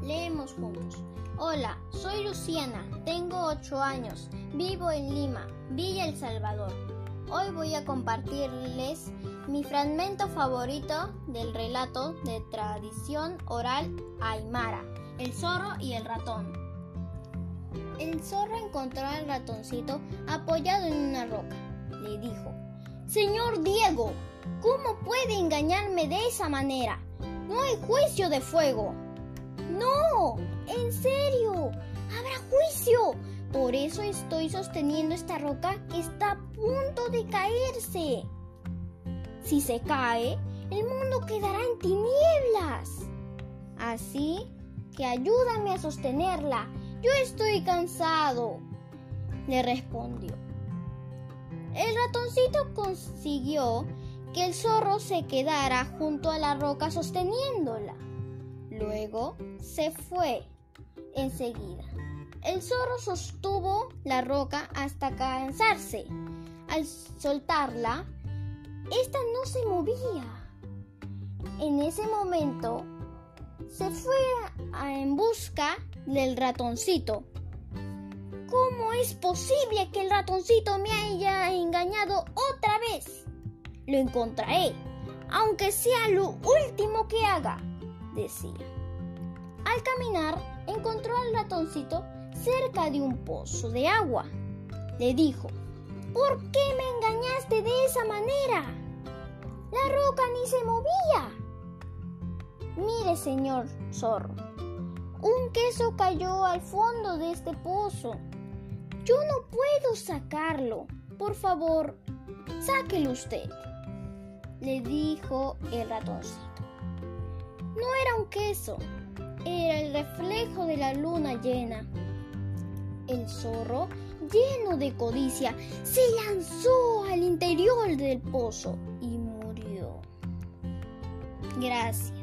Leemos juntos. Hola, soy Luciana, tengo 8 años, vivo en Lima, Villa El Salvador. Hoy voy a compartirles mi fragmento favorito del relato de tradición oral aymara, El zorro y el ratón. El zorro encontró al ratoncito apoyado en una roca. Le dijo, Señor Diego, ¿cómo puede engañarme de esa manera? No hay juicio de fuego. No, en serio, habrá juicio. Por eso estoy sosteniendo esta roca que está a punto de caerse. Si se cae, el mundo quedará en tinieblas. Así que ayúdame a sostenerla. Yo estoy cansado, le respondió. El ratoncito consiguió que el zorro se quedara junto a la roca sosteniéndola. Luego se fue enseguida. El zorro sostuvo la roca hasta cansarse. Al soltarla, esta no se movía. En ese momento, se fue en busca del ratoncito. ¿Cómo es posible que el ratoncito me haya engañado otra vez? Lo encontraré, aunque sea lo último que haga, decía. Al caminar, encontró al ratoncito cerca de un pozo de agua. Le dijo, ¿por qué me engañaste de esa manera? La roca ni se movía. Mire, señor zorro, un queso cayó al fondo de este pozo. Yo no puedo sacarlo. Por favor, sáquelo usted, le dijo el ratoncito. No era un queso, era el reflejo de la luna llena. El zorro, lleno de codicia, se lanzó al interior del pozo y murió. Gracias.